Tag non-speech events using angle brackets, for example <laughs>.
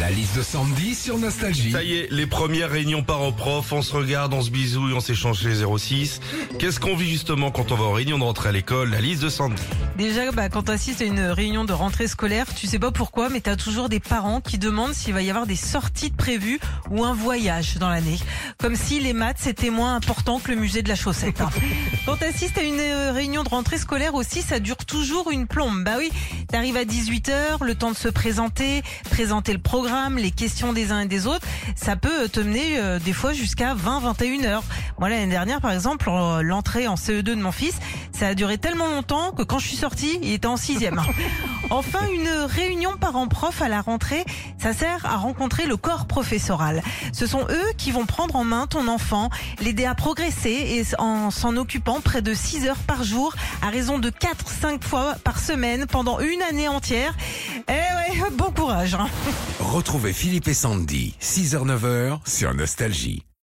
La liste de Sandy sur Nostalgie. Ça y est, les premières réunions parents-prof, on se regarde, on se bisouille, on s'échange les 06. Qu'est-ce qu'on vit justement quand on va aux réunions de rentrée à l'école? La liste de Sandy. Déjà, bah, quand tu assistes à une réunion de rentrée scolaire, tu sais pas pourquoi, mais tu as toujours des parents qui demandent s'il va y avoir des sorties de prévues ou un voyage dans l'année. Comme si les maths c'était moins important que le musée de la chaussette. hein. <laughs> Quand tu assistes à une euh, réunion de rentrée scolaire aussi, ça dure toujours une plombe. Bah oui, t'arrives à 18h, le temps de se présenter, présenter le programme, les questions des uns et des autres, ça peut te mener euh, des fois jusqu'à 20-21 heures. Moi l'année dernière par exemple, euh, l'entrée en CE2 de mon fils, ça a duré tellement longtemps que quand je suis sortie, il était en sixième. <laughs> Enfin, une réunion parents-prof à la rentrée, ça sert à rencontrer le corps professoral. Ce sont eux qui vont prendre en main ton enfant, l'aider à progresser et en s'en occupant près de 6 heures par jour à raison de 4-5 fois par semaine pendant une année entière. Eh ouais, bon courage. hein. Retrouvez Philippe et Sandy, 6h-9h sur Nostalgie.